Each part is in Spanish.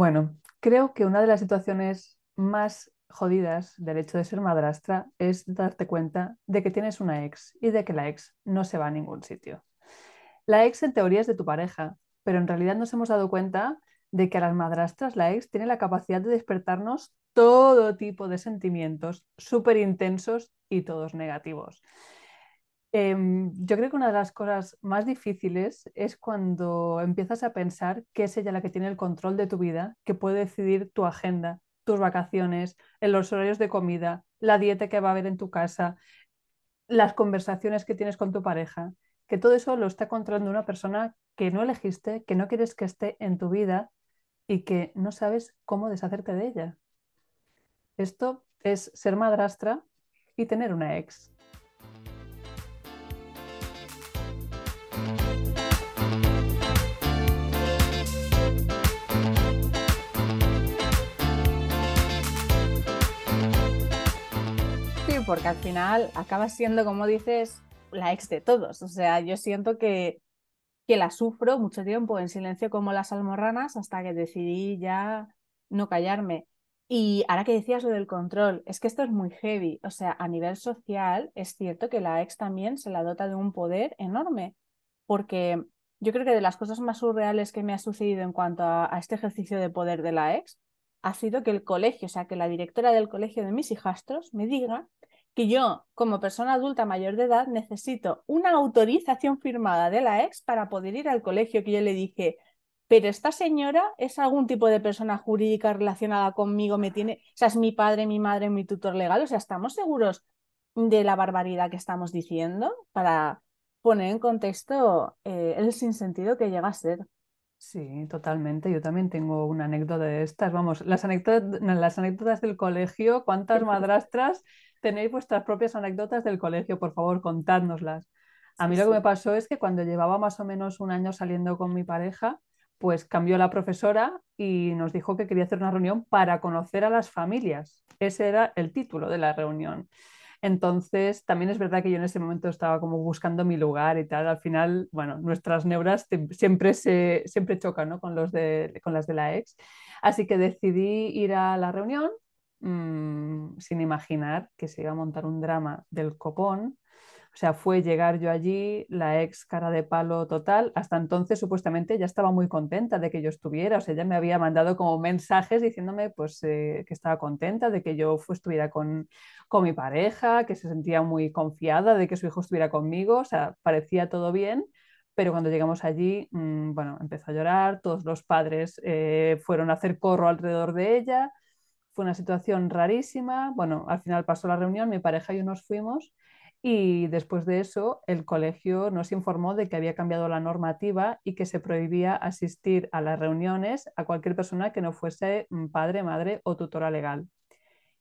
Bueno, creo que una de las situaciones más jodidas del hecho de ser madrastra es darte cuenta de que tienes una ex y de que la ex no se va a ningún sitio. La ex en teoría es de tu pareja, pero en realidad nos hemos dado cuenta de que a las madrastras la ex tiene la capacidad de despertarnos todo tipo de sentimientos súper intensos y todos negativos. Em, yo creo que una de las cosas más difíciles es cuando empiezas a pensar que es ella la que tiene el control de tu vida, que puede decidir tu agenda, tus vacaciones, en los horarios de comida, la dieta que va a haber en tu casa, las conversaciones que tienes con tu pareja, que todo eso lo está controlando una persona que no elegiste, que no quieres que esté en tu vida y que no sabes cómo deshacerte de ella. Esto es ser madrastra y tener una ex. Porque al final acaba siendo, como dices, la ex de todos. O sea, yo siento que, que la sufro mucho tiempo en silencio como las almorranas hasta que decidí ya no callarme. Y ahora que decías lo del control, es que esto es muy heavy. O sea, a nivel social es cierto que la ex también se la dota de un poder enorme, porque yo creo que de las cosas más surreales que me ha sucedido en cuanto a, a este ejercicio de poder de la ex ha sido que el colegio, o sea, que la directora del colegio de mis hijastros me diga que yo, como persona adulta mayor de edad, necesito una autorización firmada de la ex para poder ir al colegio, que yo le dije, pero esta señora es algún tipo de persona jurídica relacionada conmigo, me tiene, o sea, es mi padre, mi madre, mi tutor legal, o sea, ¿estamos seguros de la barbaridad que estamos diciendo para poner en contexto eh, el sinsentido que llega a ser? Sí, totalmente. Yo también tengo una anécdota de estas. Vamos, las anécdotas, las anécdotas del colegio, ¿cuántas madrastras tenéis vuestras propias anécdotas del colegio, por favor, contádnoslas. A mí lo que me pasó es que cuando llevaba más o menos un año saliendo con mi pareja, pues cambió la profesora y nos dijo que quería hacer una reunión para conocer a las familias. Ese era el título de la reunión. Entonces, también es verdad que yo en ese momento estaba como buscando mi lugar y tal. Al final, bueno, nuestras neuras siempre, se, siempre chocan ¿no? con, los de, con las de la ex. Así que decidí ir a la reunión Mm, sin imaginar que se iba a montar un drama del copón. O sea, fue llegar yo allí, la ex cara de palo total. Hasta entonces, supuestamente, ya estaba muy contenta de que yo estuviera. O sea, ella me había mandado como mensajes diciéndome pues, eh, que estaba contenta de que yo estuviera con, con mi pareja, que se sentía muy confiada de que su hijo estuviera conmigo. O sea, parecía todo bien. Pero cuando llegamos allí, mm, bueno, empezó a llorar. Todos los padres eh, fueron a hacer corro alrededor de ella fue una situación rarísima. Bueno, al final pasó la reunión, mi pareja y yo nos fuimos y después de eso el colegio nos informó de que había cambiado la normativa y que se prohibía asistir a las reuniones a cualquier persona que no fuese mm, padre, madre o tutora legal.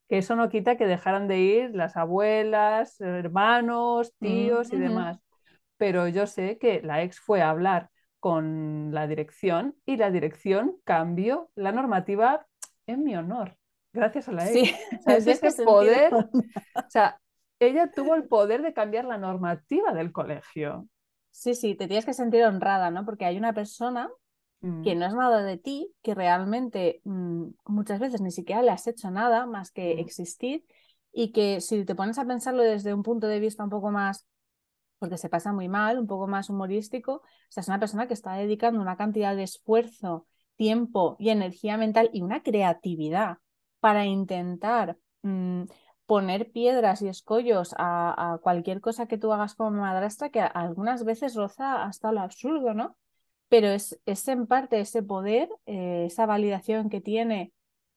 Que eso no quita que dejaran de ir las abuelas, hermanos, tíos y demás. Pero yo sé que la ex fue a hablar con la dirección y la dirección cambió la normativa en mi honor gracias a la ex. ese poder. O sea, ella tuvo el poder de cambiar la normativa del colegio. Sí, sí, te tienes que sentir honrada, ¿no? Porque hay una persona que mm. no es nada de ti, que realmente mm, muchas veces ni siquiera le has hecho nada más que mm. existir y que si te pones a pensarlo desde un punto de vista un poco más, porque se pasa muy mal, un poco más humorístico, o sea, es una persona que está dedicando una cantidad de esfuerzo, tiempo y energía mental y una creatividad para intentar mm, poner piedras y escollos a, cualquier cosa que tú hagas como madrastra, que algunas veces roza hasta lo absurdo, ¿no? Pero es, es en parte ese poder, eh, esa validación que tiene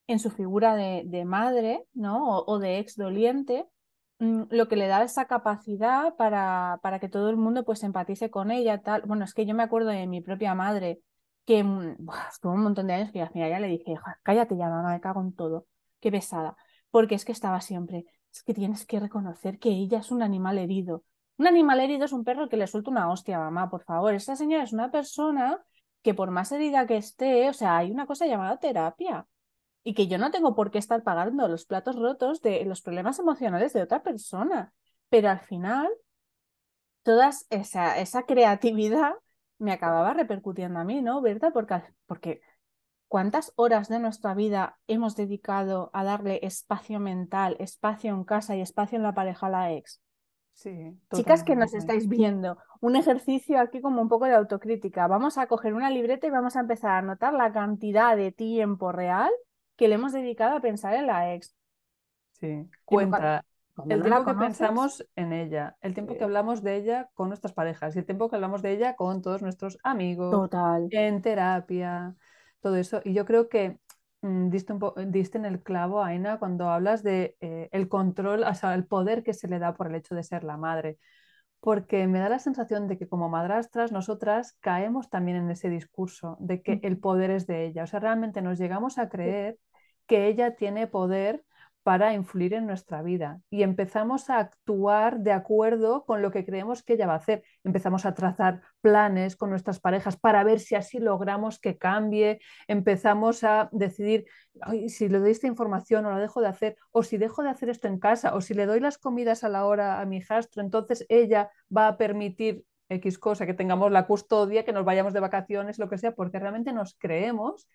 en su figura de, madre, ¿no? O, de ex doliente, mm, lo que le da esa capacidad para, para que todo el mundo pues empatice con ella, tal. Bueno, es que yo me acuerdo de mi propia madre, que mm, estuvo un montón de años que ya le dije, cállate ya, mamá, me cago en todo qué pesada, porque es que estaba siempre, es que tienes que reconocer que ella es un animal herido. Un animal herido es un perro que le suelta una hostia, mamá, por favor. Esta señora es una persona que por más herida que esté, o sea, hay una cosa llamada terapia y que yo no tengo por qué estar pagando los platos rotos de los problemas emocionales de otra persona. Pero al final, toda esa, esa creatividad me acababa repercutiendo a mí, ¿no, ¿Verdad? Porque, porque ¿Cuántas horas de nuestra vida hemos dedicado a darle espacio mental, espacio en casa y espacio en la pareja a la ex? Sí, Chicas que nos estáis viendo, un ejercicio aquí como un poco de autocrítica. Vamos a coger una libreta y vamos a empezar a anotar la cantidad de tiempo real que le hemos dedicado a pensar en la ex. Sí, cuenta el tiempo que pensamos en ella, el tiempo que hablamos de ella con nuestras parejas el tiempo que hablamos de ella con todos nuestros amigos, Total. en terapia todo eso. Y yo creo que mm, diste, diste, en el clavo, Aina, cuando hablas de eh, el control, o sea, el poder que se le da por el hecho de ser la madre. Porque me da la sensación de que como madrastras nosotras caemos también en ese discurso de que el poder es de ella. O sea, realmente nos llegamos a creer que ella tiene poder para influir en nuestra vida y empezamos a actuar de acuerdo con lo que creemos que ella va a hacer. Empezamos a trazar planes con nuestras parejas para ver si así logramos que cambie. Empezamos a decidir si le doy esta información o la dejo de hacer, o si dejo de hacer esto en casa, o si le doy las comidas a la hora a mi hijastro, entonces ella va a permitir X cosa, que tengamos la custodia, que nos vayamos de vacaciones, lo que sea, porque realmente nos creemos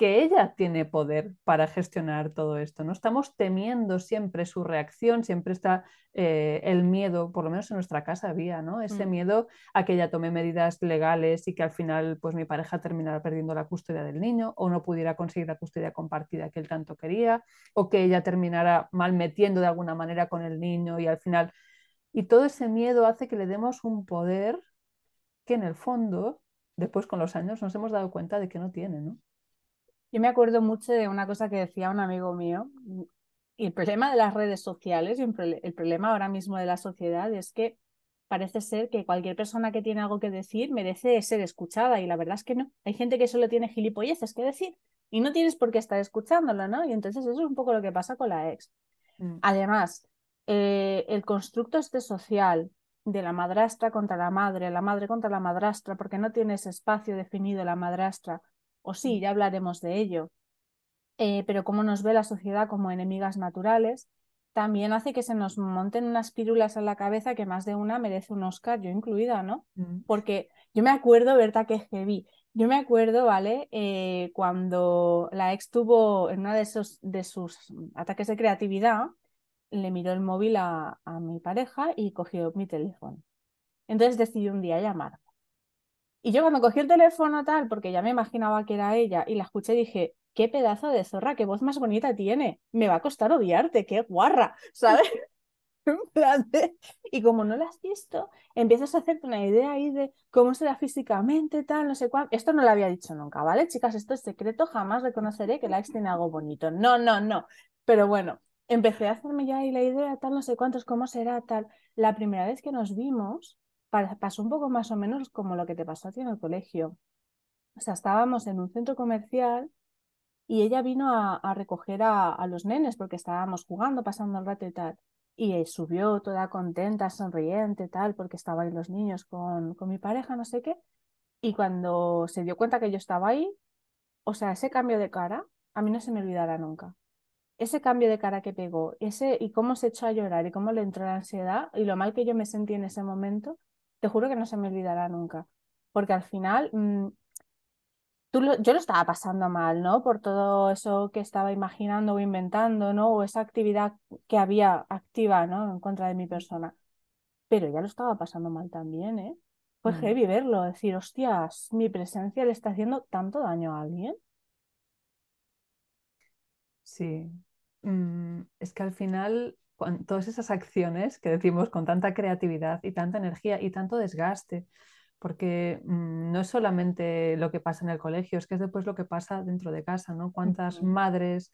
que ella tiene poder para gestionar todo esto. No estamos temiendo siempre su reacción, siempre está eh, el miedo, por lo menos en nuestra casa había, ¿no? Ese mm. miedo a que ella tome medidas legales y que al final pues mi pareja terminara perdiendo la custodia del niño o no pudiera conseguir la custodia compartida que él tanto quería o que ella terminara mal metiendo de alguna manera con el niño y al final y todo ese miedo hace que le demos un poder que en el fondo después con los años nos hemos dado cuenta de que no tiene, ¿no? Yo me acuerdo mucho de una cosa que decía un amigo mío, y el problema de las redes sociales y el problema ahora mismo de la sociedad es que parece ser que cualquier persona que tiene algo que decir merece ser escuchada y la verdad es que no. Hay gente que solo tiene gilipolleces que decir y no tienes por qué estar escuchándolo, ¿no? Y entonces eso es un poco lo que pasa con la ex. Mm. Además, eh, el constructo este social de la madrastra contra la madre, la madre contra la madrastra, porque no tienes espacio definido la madrastra, o sí, mm. ya hablaremos de ello, eh, pero cómo nos ve la sociedad como enemigas naturales, también hace que se nos monten unas pílulas en la cabeza que más de una merece un Oscar, yo incluida, ¿no? Mm. Porque yo me acuerdo, Berta, que heavy. Yo me acuerdo, ¿vale? Eh, cuando la ex tuvo en uno de, esos, de sus ataques de creatividad, le miró el móvil a, a mi pareja y cogió mi teléfono. Entonces decidió un día llamar. Y yo cuando cogí el teléfono tal, porque ya me imaginaba que era ella, y la escuché, dije, qué pedazo de zorra, qué voz más bonita tiene. Me va a costar odiarte, qué guarra, ¿sabes? Y como no la has visto, empiezas a hacerte una idea ahí de cómo será físicamente, tal, no sé cuánto. Esto no lo había dicho nunca, ¿vale? Chicas, esto es secreto, jamás reconoceré que la ex tiene algo bonito. No, no, no. Pero bueno, empecé a hacerme ya ahí la idea, tal, no sé cuántos, cómo será, tal. La primera vez que nos vimos, pasó un poco más o menos como lo que te pasó a ti en el colegio. O sea, estábamos en un centro comercial y ella vino a, recoger a, los nenes porque estábamos jugando, pasando el rato y tal. Y subió toda contenta, sonriente, tal, porque estaban los niños con, con mi pareja, no sé qué. Y cuando se dio cuenta que yo estaba ahí, o sea, ese cambio de cara, a mí no se me olvidará nunca. Ese cambio de cara que pegó, ese y cómo se echó a llorar y cómo le entró la ansiedad y lo mal que yo me sentí en ese momento, te juro que no se me olvidará nunca. Porque al final, mm, tú yo lo estaba pasando mal, ¿no? Por todo eso que estaba imaginando o inventando, ¿no? O esa actividad que había activa, ¿no? En contra de mi persona. Pero ya lo estaba pasando mal también, ¿eh? Fue mm. heavy verlo, decir, hostias, mi presencia le está haciendo tanto daño a alguien. Sí. Mm, es que al final todas esas acciones que decimos con tanta creatividad y tanta energía y tanto desgaste, porque mm, no es solamente lo que pasa en el colegio, es que es después lo que pasa dentro de casa, ¿no? Cuántas madres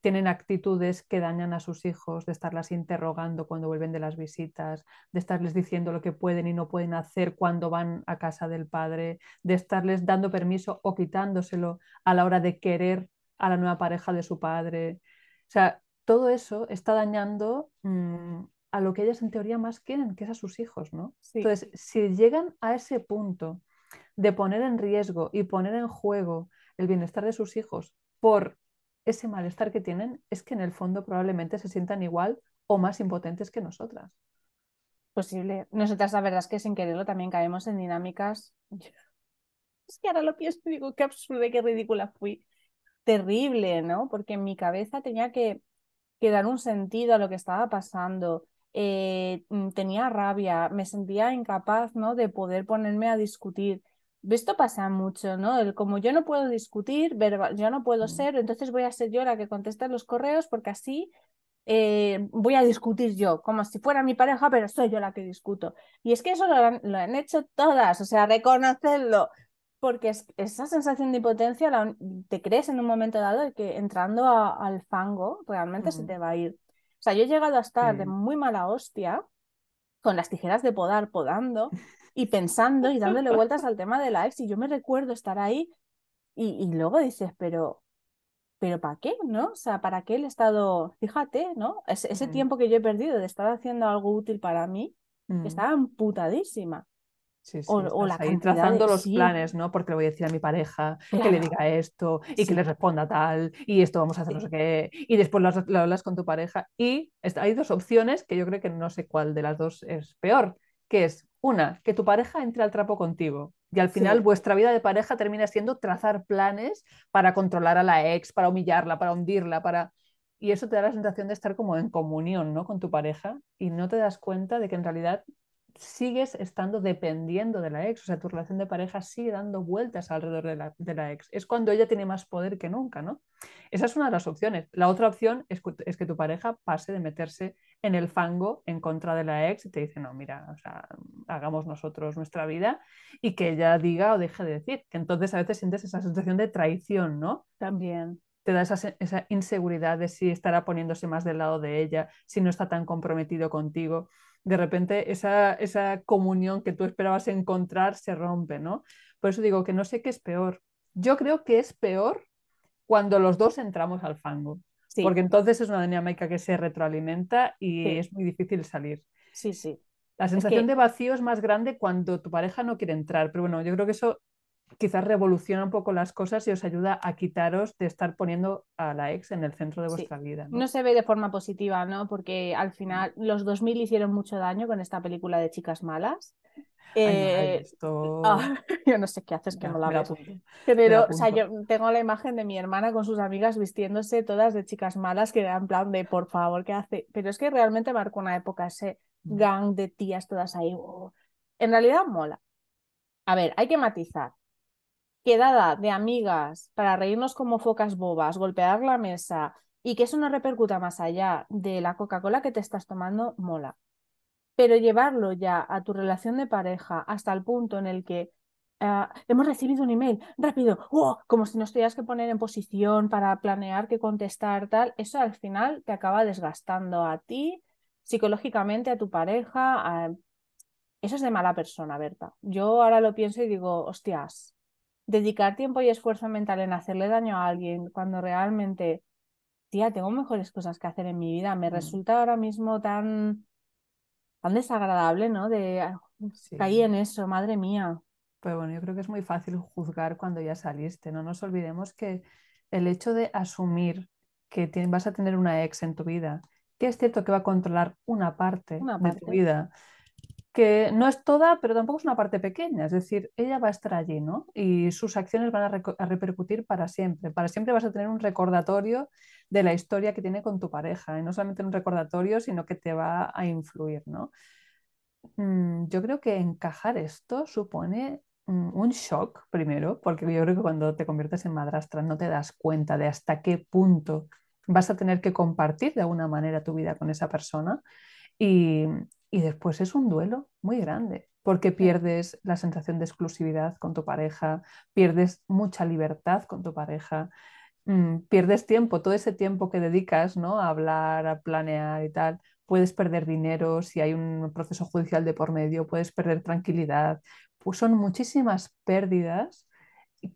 tienen actitudes que dañan a sus hijos, de estarlas interrogando cuando vuelven de las visitas, de estarles diciendo lo que pueden y no pueden hacer cuando van a casa del padre, de estarles dando permiso o quitándoselo a la hora de querer a la nueva pareja de su padre. O sea, todo eso está dañando mm, a lo que ellas en teoría más quieren, que es a sus hijos, ¿no? Entonces, si llegan a ese punto de poner en riesgo y poner en juego el bienestar de sus hijos por ese malestar que tienen, es que en el fondo probablemente se sientan igual o más impotentes que nosotras. Posible. Nosotras la verdad es que sin quererlo también caemos en dinámicas. Es que ahora lo pienso y digo, qué absurdo, qué ridícula fui terrible, ¿no? Porque en mi cabeza tenía que, que dar un sentido a lo que estaba pasando. Eh, mm, tenía rabia, me sentía incapaz, ¿no? De poder ponerme a discutir. Esto pasa mucho, ¿no? El, como yo no puedo discutir, yo no puedo mm. ser, entonces voy a ser yo la que conteste los correos porque así eh, voy a discutir yo, como si fuera mi pareja, pero soy yo la que discuto. Y es que eso lo han, hecho todas, o sea, reconocerlo, porque esa sensación de impotencia te crees en un momento dado que entrando al fango realmente se te va a ir. O sea, yo he llegado a estar de muy mala hostia con las tijeras de podar, podando y pensando y dándole vueltas al tema de la ex. Y yo me recuerdo estar ahí y, y luego dices, pero pero ¿para qué? ¿No? O sea, ¿para qué el estado? Fíjate, ¿no? ese tiempo que yo he perdido de estar haciendo algo útil para mí, estaba amputadísima. Sí, sí, o, la ahí trazando los planes, ¿no? Porque le voy a decir a mi pareja que le diga esto y que le responda tal y esto vamos a hacer no sé qué y después lo, lo, hablas con tu pareja y hay dos opciones que yo creo que no sé cuál de las dos es peor, que es una, que tu pareja entre al trapo contigo y al final vuestra vida de pareja termina siendo trazar planes para controlar a la ex, para humillarla, para hundirla, para... Y eso te da la sensación de estar como en comunión ¿no? con tu pareja y no te das cuenta de que en realidad sigues estando dependiendo de la ex, o sea, tu relación de pareja sigue dando vueltas alrededor de la, de la, ex. Es cuando ella tiene más poder que nunca, ¿no? Esa es una de las opciones. La otra opción es, es, que tu pareja pase de meterse en el fango en contra de la ex y te dice, no, mira, o sea, hagamos nosotros nuestra vida y que ella diga o deje de decir. Que entonces a veces sientes esa sensación de traición, ¿no? También te da esa, esa, inseguridad de si estará poniéndose más del lado de ella, si no está tan comprometido contigo de repente esa, esa comunión que tú esperabas encontrar se rompe, ¿no? Por eso digo que no sé qué es peor. Yo creo que es peor cuando los dos entramos al fango, porque entonces es una dinámica que se retroalimenta y es muy difícil salir. Sí, sí. La sensación de vacío es más grande cuando tu pareja no quiere entrar, pero bueno, yo creo que eso quizás revoluciona un poco las cosas y os ayuda a quitaros de estar poniendo a la ex en el centro de vuestra vida. ¿no? se ve de forma positiva, ¿no? Porque al final los 2000 hicieron mucho daño con esta película de chicas malas. Eh, ah, yo no sé qué haces que no la ves. Pero, o sea, yo tengo la imagen de mi hermana con sus amigas vistiéndose todas de chicas malas que eran plan de por favor, ¿qué hace? Pero es que realmente marcó una época ese mm. gang de tías todas ahí. Oh. En realidad mola. A ver, hay que matizar quedada de amigas para reírnos como focas bobas, golpear la mesa y que eso no repercuta más allá de la Coca-Cola que te estás tomando, mola. Pero llevarlo ya a tu relación de pareja hasta el punto en el que ah, hemos recibido un email, rápido, ¡oh! como si nos tuvieras que poner en posición para planear qué contestar, tal, eso al final te acaba desgastando a ti, psicológicamente, a tu pareja. Eso es de mala persona, Berta. Yo ahora lo pienso y digo, hostias, dedicar tiempo y esfuerzo mental en hacerle daño a alguien cuando realmente, tía, tengo mejores cosas que hacer en mi vida, me mm. resulta ahora mismo tan, tan desagradable, ¿no? De, ah, caí en eso, madre mía. Pues bueno, yo creo que es muy fácil juzgar cuando ya saliste, no nos olvidemos que el hecho de asumir que vas a tener una ex en tu vida, que es cierto que va a controlar una parte, una parte. de tu vida, que no es toda, pero tampoco es una parte pequeña, es decir, ella va a estar allí, ¿no? Y sus acciones van a, repercutir para siempre. Para siempre vas a tener un recordatorio de la historia que tiene con tu pareja, y no solamente un recordatorio, sino que te va a influir, ¿no? Mm, yo creo que encajar esto supone mm, un shock primero, porque yo creo que cuando te conviertes en madrastra no te das cuenta de hasta qué punto vas a tener que compartir de alguna manera tu vida con esa persona. Y, y después es un duelo muy grande, porque pierdes la sensación de exclusividad con tu pareja, pierdes mucha libertad con tu pareja, mm, pierdes tiempo, todo ese tiempo que dedicas ¿no? a hablar, a planear y tal. Puedes perder dinero si hay un proceso judicial de por medio, puedes perder tranquilidad. Pues son muchísimas pérdidas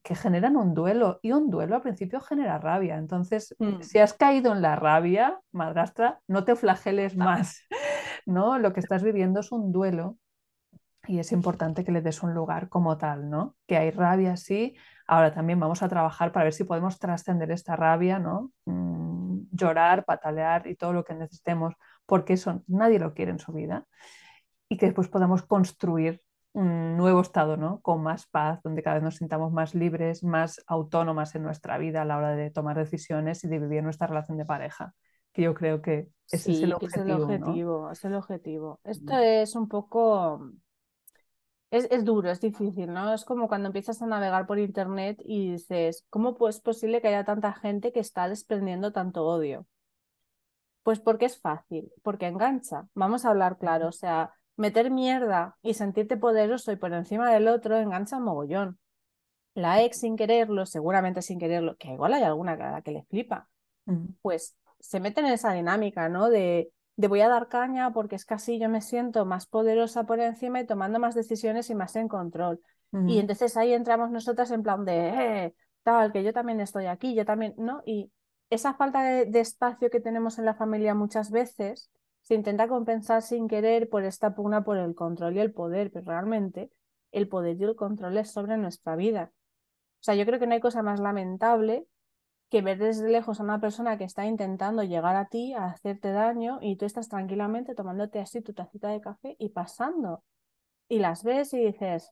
que generan un duelo y un duelo al principio genera rabia. Entonces, mm. si has caído en la rabia, madrastra, no te flageles ah. más. ¿No? Lo que estás viviendo es un duelo y es importante que le des un lugar como tal, ¿no? Que hay rabia, sí. Ahora también vamos a trabajar para ver si podemos trascender esta rabia, ¿no? Mm, llorar, patalear y todo lo que necesitemos, porque eso nadie lo quiere en su vida. Y que después podamos construir un nuevo estado, ¿no? Con más paz, donde cada vez nos sintamos más libres, más autónomas en nuestra vida a la hora de tomar decisiones y de vivir nuestra relación de pareja. Que yo creo que ese es el objetivo. es el objetivo, es el objetivo. Esto es un poco. Es, es, duro, es difícil, ¿no? Es como cuando empiezas a navegar por internet y dices, ¿cómo es posible que haya tanta gente que está desprendiendo tanto odio? Pues porque es fácil, porque engancha. Vamos a hablar claro, o sea, meter mierda y sentirte poderoso y por encima del otro engancha mogollón. La ex sin quererlo, seguramente sin quererlo, que igual hay alguna a la que le flipa, pues se mete en esa dinámica, ¿no? De, de voy a dar caña porque es que así yo me siento más poderosa por encima y tomando más decisiones y más en control. Y entonces ahí entramos nosotras en plan de, eh, tal, que yo también estoy aquí, yo también, ¿no? Y esa falta de espacio que tenemos en la familia muchas veces se intenta compensar sin querer por esta pugna por el control y el poder, pero realmente el poder y el control es sobre nuestra vida. O sea, yo creo que no hay cosa más lamentable que ver desde lejos a una persona que está intentando llegar a ti, a hacerte daño, y tú estás tranquilamente tomándote así tu tacita de café y pasando. Y las ves y dices,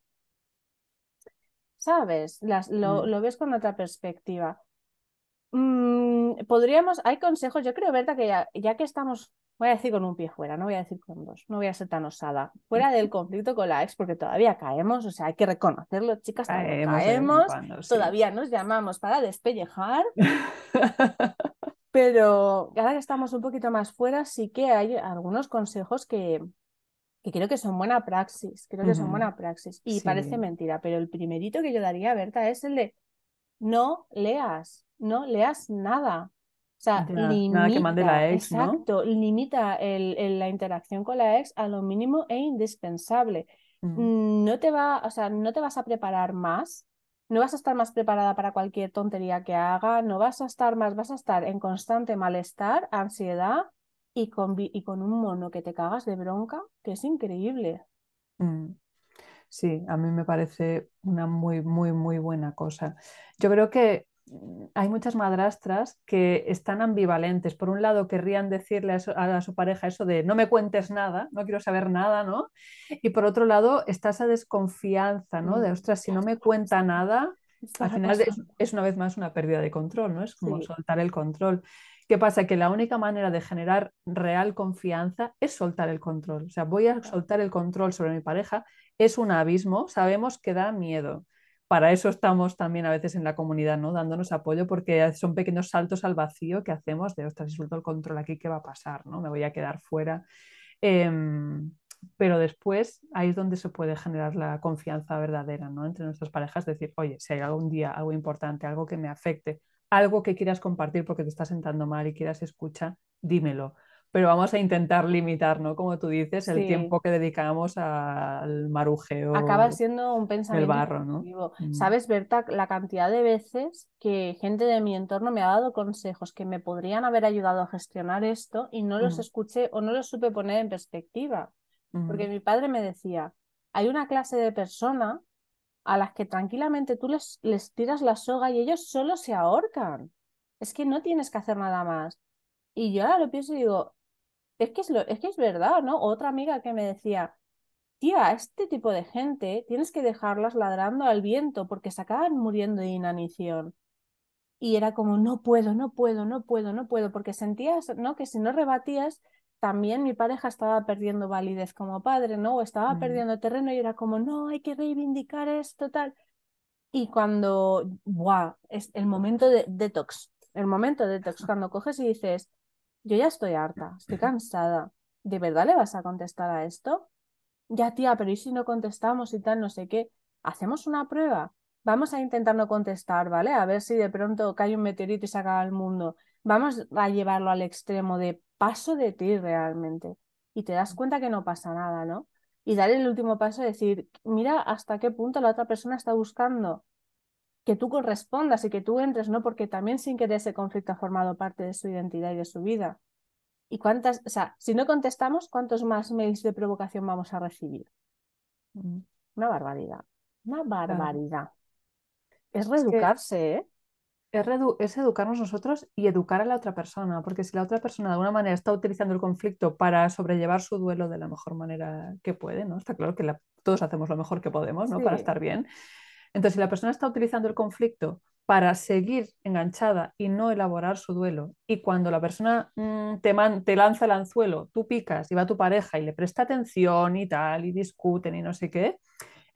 ¿sabes? Las, lo, mm. lo ves con otra perspectiva. Mm, podríamos, hay consejos, yo creo, Berta, que ya que estamos voy a decir con un pie fuera, no voy a decir con dos, no voy a ser tan osada. Fuera del conflicto con la ex, porque todavía caemos, o sea, hay que reconocerlo, chicas, caemos, todavía nos llamamos para despellejar. Pero ahora que estamos un poquito más fuera, sí que hay algunos consejos que, que creo que son buena praxis, creo que son buena praxis. Y parece mentira, pero el primerito que yo daría, Berta, es el de no leas, no leas nada. O sea, limita, nada que mande la ex, exacto, limita el, la interacción con la ex a lo mínimo e indispensable. Mm, no te va, o sea, no te vas a preparar más, no vas a estar más preparada para cualquier tontería que haga, no vas a estar más, vas a estar en constante malestar, ansiedad y con, y con un mono que te cagas de bronca, que es increíble. Mm. Sí, a mí me parece una muy, muy, muy buena cosa. Yo creo que hay muchas madrastras que están ambivalentes. Por un lado, querrían decirle a su, pareja eso de no me cuentes nada, no quiero saber nada, ¿no? Y por otro lado, está esa desconfianza, ¿no? De, ostras, si no me cuenta nada, al final es, una vez más una pérdida de control, ¿no? Es como soltar el control. ¿Qué pasa? Que la única manera de generar real confianza es soltar el control. O sea, voy a soltar el control sobre mi pareja. Es un abismo, sabemos que da miedo para eso estamos también a veces en la comunidad, ¿no? Dándonos apoyo porque son pequeños saltos al vacío que hacemos de, ostras, si suelto el control aquí, ¿qué va a pasar? ¿no? Me voy a quedar fuera. Em, pero después ahí es donde se puede generar la confianza verdadera, ¿no? Entre nuestras parejas, decir, oye, si hay algún día algo importante, algo que me afecte, algo que quieras compartir porque te estás sentando mal y quieras escuchar, dímelo pero vamos a intentar limitar, ¿no? Como tú dices, el tiempo que dedicamos al marujeo. Acaba siendo un pensamiento. barro, ¿no? Mm. ¿Sabes, Berta, la cantidad de veces que gente de mi entorno me ha dado consejos que me podrían haber ayudado a gestionar esto y no los escuché o no los supe poner en perspectiva? Porque mi padre me decía, hay una clase de persona a las que tranquilamente tú les, les tiras la soga y ellos solo se ahorcan. Es que no tienes que hacer nada más. Y yo ahora lo pienso y digo, es que es, lo, es que es verdad, ¿no? Otra amiga que me decía, tía, este tipo de gente tienes que dejarlas ladrando al viento porque se acaban muriendo de inanición. Y era como, no puedo, no puedo, no puedo, no puedo, porque sentías, ¿no? Que si no rebatías, también mi pareja estaba perdiendo validez como padre, ¿no? O estaba mm. perdiendo terreno y era como, no, hay que reivindicar esto, tal. Y cuando, ¡buah! Es el momento de detox, el momento de detox, cuando coges y dices, yo ya estoy harta, estoy cansada. ¿De verdad le vas a contestar a esto? Ya, tía, pero ¿y si no contestamos y tal, no sé qué? ¿Hacemos una prueba? Vamos a intentar no contestar, ¿vale? A ver si de pronto cae un meteorito y se acaba el mundo. Vamos a llevarlo al extremo de paso de ti realmente. Y te das cuenta que no pasa nada, ¿no? Y dar el último paso, decir, mira hasta qué punto la otra persona está buscando que tú correspondas y que tú entres, ¿no? Porque también sin querer ese conflicto ha formado parte de su identidad y de su vida. ¿Y cuántas, o sea, si no contestamos, cuántos más mails de provocación vamos a recibir? Mm. Una barbaridad, una barbaridad. Es reeducarse, ¿eh? es, educarnos nosotros y educar a la otra persona, porque si la otra persona de alguna manera está utilizando el conflicto para sobrellevar su duelo de la mejor manera que puede, ¿no? Está claro que todos hacemos lo mejor que podemos, ¿no? Para estar bien. Entonces, si la persona está utilizando el conflicto para seguir enganchada y no elaborar su duelo, y cuando la persona mm, te, te lanza el anzuelo, tú picas y va tu pareja y le presta atención y tal, y discuten y no sé qué,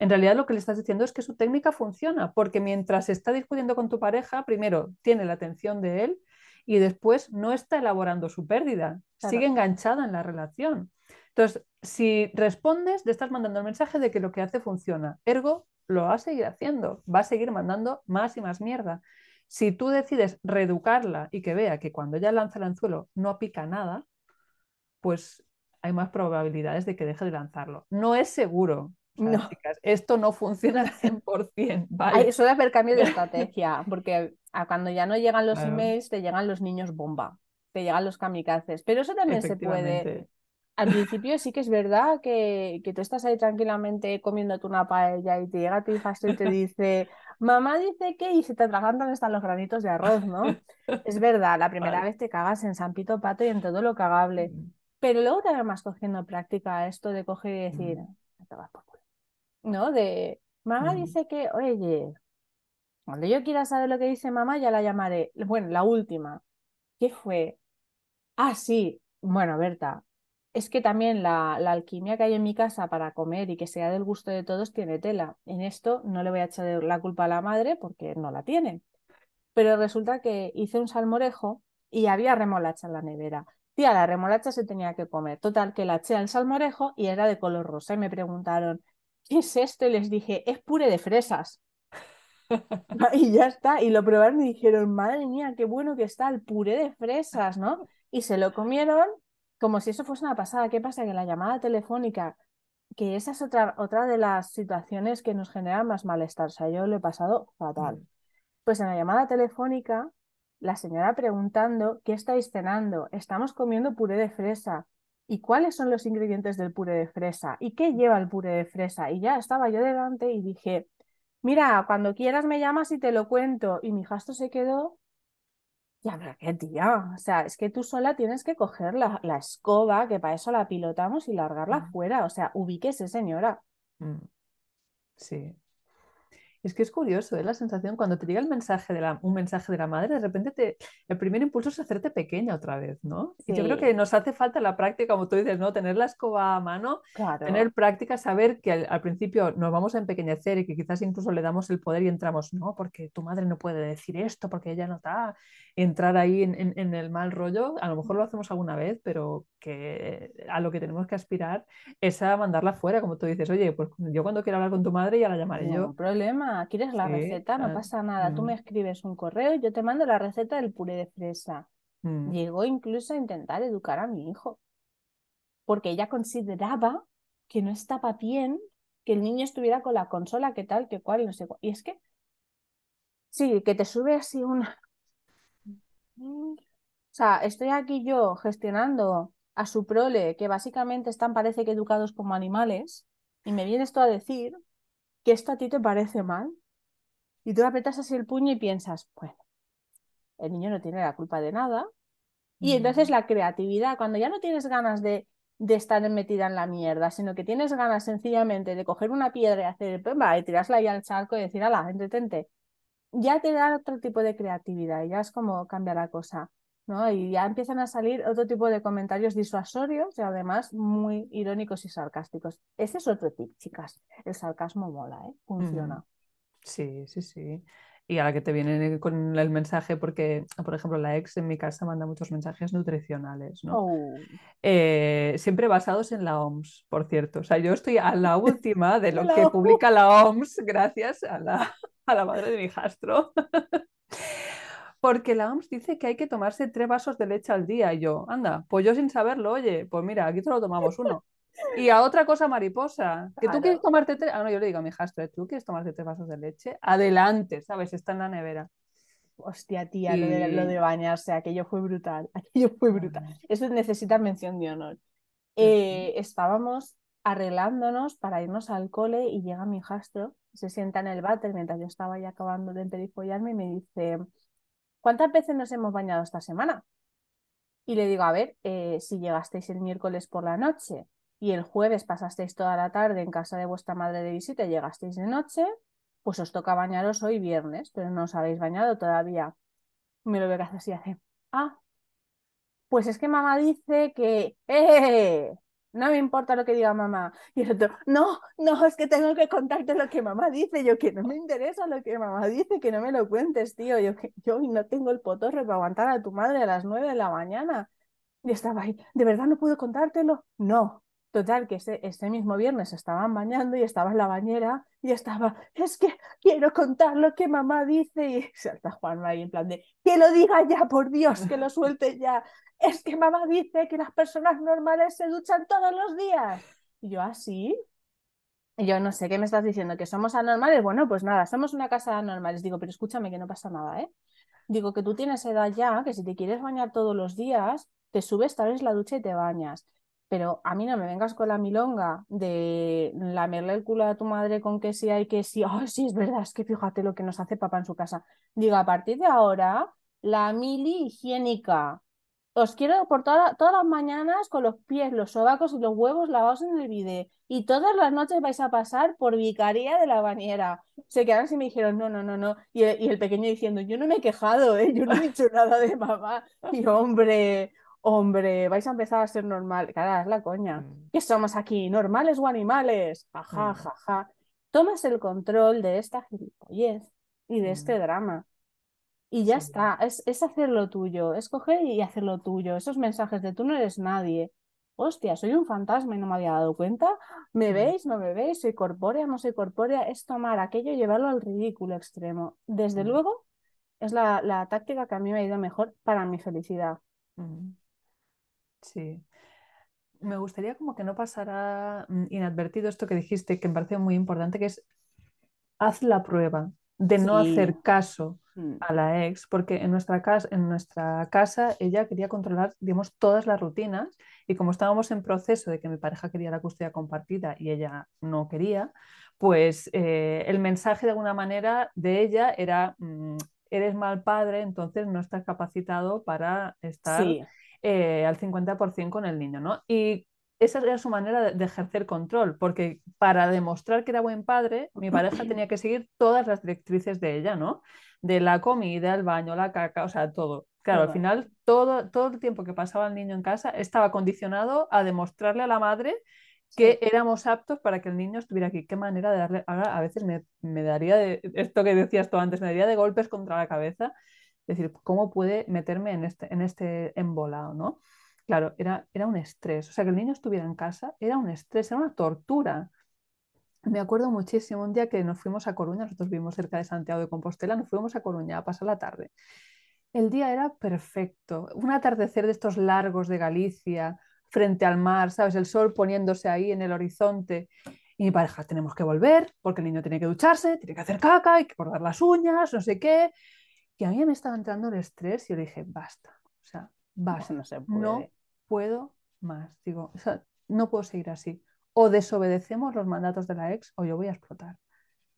en realidad lo que le estás diciendo es que su técnica funciona, porque mientras está discutiendo con tu pareja, primero tiene la atención de él y después no está elaborando su pérdida, sigue enganchada en la relación. Entonces, si respondes, le estás mandando el mensaje de que lo que hace funciona. Ergo, lo va a seguir haciendo, va a seguir mandando más y más mierda. Si tú decides reeducarla y que vea que cuando ella lanza el anzuelo no pica nada, pues hay más probabilidades de que deje de lanzarlo. No es seguro, no. esto no funciona al 100%. ¿vale? suele haber cambio de estrategia, porque a cuando ya no llegan los emails, te llegan los niños bomba, te llegan los kamikazes. Pero eso también se puede. Al principio sí que es verdad que, que tú estás ahí tranquilamente comiéndote una paella y te llega tu hija y te dice, mamá dice que, y se te atragantan hasta los granitos de arroz, ¿no? es verdad, la primera vez te cagas en San Pito Pato y en todo lo cagable. Pero luego te vas cogiendo práctica esto de coger y decir, por ¿no? De, mamá dice que, oye, cuando yo quiera saber lo que dice mamá, ya la llamaré. Bueno, la última, ¿qué fue? Ah, sí, bueno, Berta, es que también la, alquimia que hay en mi casa para comer y que sea del gusto de todos tiene tela. En esto no le voy a echar la culpa a la madre porque no la tiene. Pero resulta que hice un salmorejo y había remolacha en la nevera. Tía, la remolacha se tenía que comer. Total, que la eché al salmorejo y era de color rosa. Y me preguntaron, ¿qué es esto? Y les dije, es puré de fresas. y ya está. Y lo probaron y dijeron, madre mía, qué bueno que está el puré de fresas, ¿no? Y se lo comieron como si eso fuese una pasada. ¿Qué pasa? Que la llamada telefónica, que esa es otra, otra de las situaciones que nos generan más malestar. O sea, yo lo he pasado fatal. Mm. Pues en la llamada telefónica, la señora preguntando, ¿qué estáis cenando? Estamos comiendo puré de fresa. ¿y cuáles son los ingredientes del puré de fresa? ¿Y qué lleva el puré de fresa? Y ya estaba yo delante y dije, mira, cuando quieras me llamas y te lo cuento. Y mi jasto se quedó, ya, pero qué tía, o sea, es que tú sola tienes que coger la, escoba, que para eso la pilotamos y largarla mm. fuera. O sea, ubíquese, señora. Mm. Sí. Es que es curioso, ¿eh? la sensación cuando te llega el mensaje de la, un mensaje de la madre, de repente te, el primer impulso es hacerte pequeña otra vez, ¿no? Y yo creo que nos hace falta la práctica, como tú dices, ¿no? Tener la escoba a mano, tener práctica, saber que al, principio nos vamos a empequeñecer y que quizás incluso le damos el poder y entramos, no, porque tu madre no puede decir esto, porque ella no está, entrar ahí en, en el mal rollo, a lo mejor lo hacemos alguna vez, pero que a lo que tenemos que aspirar es a mandarla fuera, como tú dices, oye, pues yo cuando quiero hablar con tu madre ya la llamaré yo. No problema, ¿quieres la receta? No pasa nada, tú me escribes un correo y yo te mando la receta del puré de fresa. Mm. Llegó incluso a intentar educar a mi hijo, porque ella consideraba que no estaba bien que el niño estuviera con la consola, que tal, que cual, no sé cuál. Y es que, sí, que te sube así una... O sea, estoy aquí yo gestionando a su prole, que básicamente están, parece que educados como animales, y me vienes tú a decir que esto a ti te parece mal, y tú apretas así el puño y piensas, bueno, el niño no tiene la culpa de nada, y entonces la creatividad, cuando ya no tienes ganas de, de estar metida en la mierda, sino que tienes ganas sencillamente de coger una piedra y hacer, va, y tirarla ahí al charco y decir, ala, entretente, ya te da otro tipo de creatividad, y ya es como cambia la cosa. Y ya empiezan a salir otro tipo de comentarios disuasorios y además muy irónicos y sarcásticos. Ese es otro tip, chicas. El sarcasmo mola, ¿eh? Funciona. Sí, sí, sí. Y a la que te viene con el mensaje, porque, por ejemplo, la ex en mi casa manda muchos mensajes nutricionales, ¿no? Oh. Eh, siempre basados en la OMS, por cierto. O sea, yo estoy a la última de lo que publica la OMS gracias a la, a la madre de mi jastro. Porque la OMS dice que hay que tomarse tres vasos de leche al día. Y yo, anda, pues yo sin saberlo, oye, pues mira, aquí solo tomamos uno. Y a otra cosa mariposa, que tú quieres tomarte tres, ah, no, yo le digo a mi hijastro, ¿tú quieres tomarte tres vasos de leche? Adelante, ¿sabes? Está en la nevera. Hostia, tía, lo, de, lo, de, bañarse, aquello fue brutal, aquello fue brutal. Eso necesita mención de honor. Eh, estábamos arreglándonos para irnos al cole y llega mi hijastro, se sienta en el váter mientras yo estaba ya acabando de emperifollarme y me dice, ¿cuántas veces nos hemos bañado esta semana? Y le digo, a ver, eh, si llegasteis el miércoles por la noche y el jueves pasasteis toda la tarde en casa de vuestra madre de visita y llegasteis de noche, pues os toca bañaros hoy viernes, pero no os habéis bañado todavía. Me lo veo que hace así, hace, ah, pues es que mamá dice que, ¡eh! No me importa lo que diga mamá. Y el otro, no, no, es que tengo que contarte lo que mamá dice. Yo que no me interesa lo que mamá dice, que no me lo cuentes, tío. Yo que yo no tengo el potorre para aguantar a tu madre a las nueve de la mañana. Y estaba ahí, ¿de verdad no puedo contártelo? No. Total, que ese, ese mismo viernes estaban bañando y estaba en la bañera y estaba, es que quiero contar lo que mamá dice. Y salta Juan ahí en plan de, que lo diga ya, por Dios, que lo suelte ya es que mamá dice que las personas normales se duchan todos los días. Y yo, así. ¿Ah, y yo no sé qué me estás diciendo, que somos anormales. Bueno, pues nada, somos una casa de anormales. Digo, pero escúchame que no pasa nada, ¿eh? Digo que tú tienes edad ya, que si te quieres bañar todos los días, te subes, te abres la ducha y te bañas. Pero a mí no me vengas con la milonga de lamerle el culo a tu madre con que sí hay que sí. Oh, sí, es verdad, es que fíjate lo que nos hace papá en su casa. Digo, a partir de ahora, la mili higiénica, os quiero por todas las mañanas con los pies, los sobacos y los huevos lavados en el bidé. Y todas las noches vais a pasar por vicaría de la bañera. Se quedaron y me dijeron, no, no, no, no. Y el, pequeño diciendo, yo no me he quejado, ¿eh? yo no he dicho nada de mamá. Y hombre, hombre, vais a empezar a ser normal. Cara, es la coña. Mm. ¿Qué somos aquí? ¿Normales o animales? Ajá, jaja. Mm. Tomas el control de esta gilipollez y de este mm. drama. Y ya está, es, es hacer lo tuyo, es coger y hacer lo tuyo. Esos mensajes de tú no eres nadie. Hostia, soy un fantasma y no me había dado cuenta. ¿Me veis? ¿No me veis? ¿Soy corpórea? ¿No soy corpórea? Es tomar aquello y llevarlo al ridículo extremo. Desde luego, es la, la, táctica que a mí me ha ido mejor para mi felicidad. Sí. Me gustaría como que no pasara mm, inadvertido esto que dijiste, que me parece muy importante, que es haz la prueba de no hacer caso Mm. A la ex, porque en nuestra, casa, en nuestra casa ella quería controlar, digamos, todas las rutinas y como estábamos en proceso de que mi pareja quería la custodia compartida y ella no quería, pues eh, el mensaje de alguna manera de ella era, mm, eres mal padre, entonces no estás capacitado para estar eh, al 50% con el niño, ¿no? Y esa era su manera de, ejercer control, porque para demostrar que era buen padre, mi pareja tenía que seguir todas las directrices de ella, ¿no? De la comida, el baño, la caca, o sea, todo. Claro, al final todo, todo el tiempo que pasaba el niño en casa estaba condicionado a demostrarle a la madre que éramos aptos para que el niño estuviera aquí. Qué manera de darle, ahora a veces me, me daría de, esto que decías tú antes, me daría de golpes contra la cabeza, es decir, ¿cómo puede meterme en este, en este embolado, ¿no? Claro, era, era un estrés. O sea, que el niño estuviera en casa era un estrés, era una tortura. Me acuerdo muchísimo un día que nos fuimos a Coruña, nosotros vivimos cerca de Santiago de Compostela, nos fuimos a Coruña a pasar la tarde. El día era perfecto, un atardecer de estos largos de Galicia, frente al mar, ¿sabes? El sol poniéndose ahí en el horizonte. Y mi pareja, tenemos que volver porque el niño tiene que ducharse, tiene que hacer caca, hay que cortar las uñas, no sé qué. Y a mí me estaba entrando el estrés y yo le dije, basta, o sea, basta, no, se puede puedo más. Digo, no puedo seguir así. O desobedecemos los mandatos de la ex o yo voy a explotar.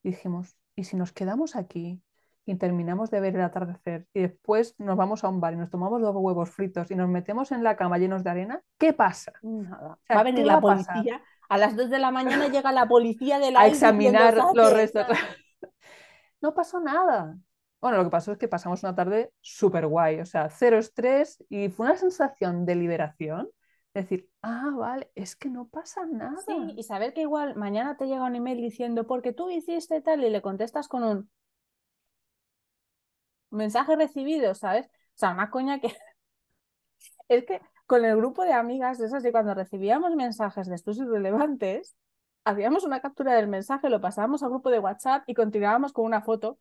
Y dijimos, ¿y si nos quedamos aquí y terminamos de ver el atardecer y después nos vamos a un bar y nos tomamos dos huevos fritos y nos metemos en la cama llenos de arena? ¿Qué pasa? Nada. va a venir la policía. A, las 2 de la mañana llega la policía de la a examinar los restos. no pasó nada. Bueno, lo que pasó es que pasamos una tarde súper guay, o sea, cero estrés y fue una sensación de liberación. Decir, ah, vale, es que no pasa nada. Sí, y saber que igual mañana te llega un email diciendo, porque tú hiciste tal, y le contestas con un mensaje recibido, ¿sabes? O sea, una coña que. es que con el grupo de amigas de esas, cuando recibíamos mensajes de estos irrelevantes, hacíamos una captura del mensaje, lo pasábamos al grupo de WhatsApp y continuábamos con una foto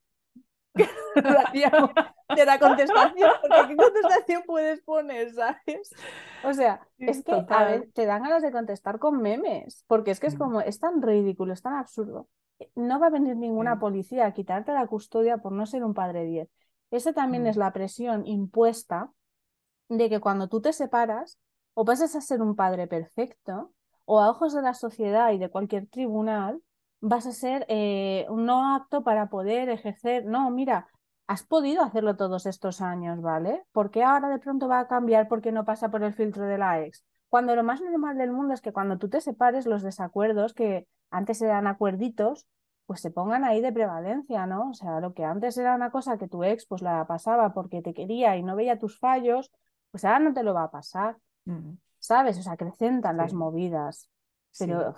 de la contestación, porque ¿qué contestación puedes poner, sabes? O sea, es que a ver, te dan ganas de contestar con memes, porque es que es mm. como, es tan ridículo, es tan absurdo. No va a venir ninguna policía a quitarte la custodia por no ser un padre 10. Esa también es mm. la presión impuesta de que cuando tú te separas, o pasas a ser un padre perfecto, o a ojos de la sociedad y de cualquier tribunal, vas a ser eh, no apto para poder ejercer. No, mira, has podido hacerlo todos estos años, ¿vale? ¿Por qué ahora de pronto va a cambiar porque no pasa por el filtro de la ex? Cuando lo más normal del mundo es que cuando tú te separes, los desacuerdos que antes eran acuerditos, pues se pongan ahí de prevalencia, ¿no? O sea, lo que antes era una cosa que tu ex pues la pasaba porque te quería y no veía tus fallos, pues ahora no te lo va a pasar. ¿sabes? O sea, acrecentan las movidas. Pero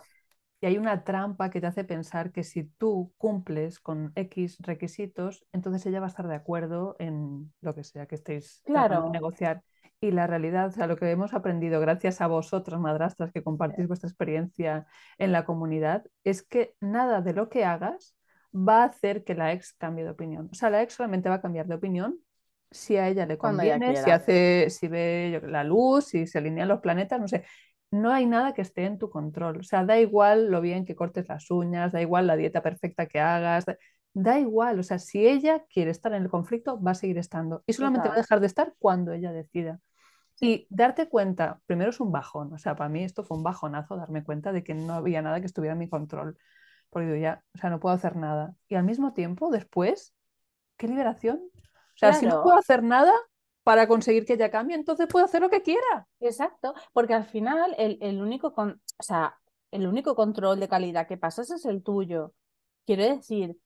y hay una trampa que te hace pensar que si tú cumples con X requisitos, entonces ella va a estar de acuerdo en lo que sea que estéis claro. negociar. Y la realidad, o sea, lo que hemos aprendido gracias a vosotras, madrastras, que compartís vuestra experiencia en la comunidad, es que nada de lo que hagas va a hacer que la ex cambie de opinión. O sea, la ex solamente va a cambiar de opinión si a ella le conviene, si hace, si ve la luz, si se alinean los planetas, no sé no hay nada que esté en tu control. O sea, da igual lo bien que cortes las uñas, da igual la dieta perfecta que hagas, da, igual. O sea, si ella quiere estar en el conflicto, va a seguir estando. Y solamente va a dejar de estar cuando ella decida. Y darte cuenta, primero es un bajón. O sea, para mí esto fue un bajonazo, darme cuenta de que no había nada que estuviera en mi control. Porque yo ya, o sea, no puedo hacer nada. Y al mismo tiempo, después, qué liberación. O sea, si no puedo hacer nada, para conseguir que ella cambie, entonces puede hacer lo que quiera. Exacto, porque al final el, único, con, o sea, el único control de calidad que pasas es el tuyo. Quiero decir,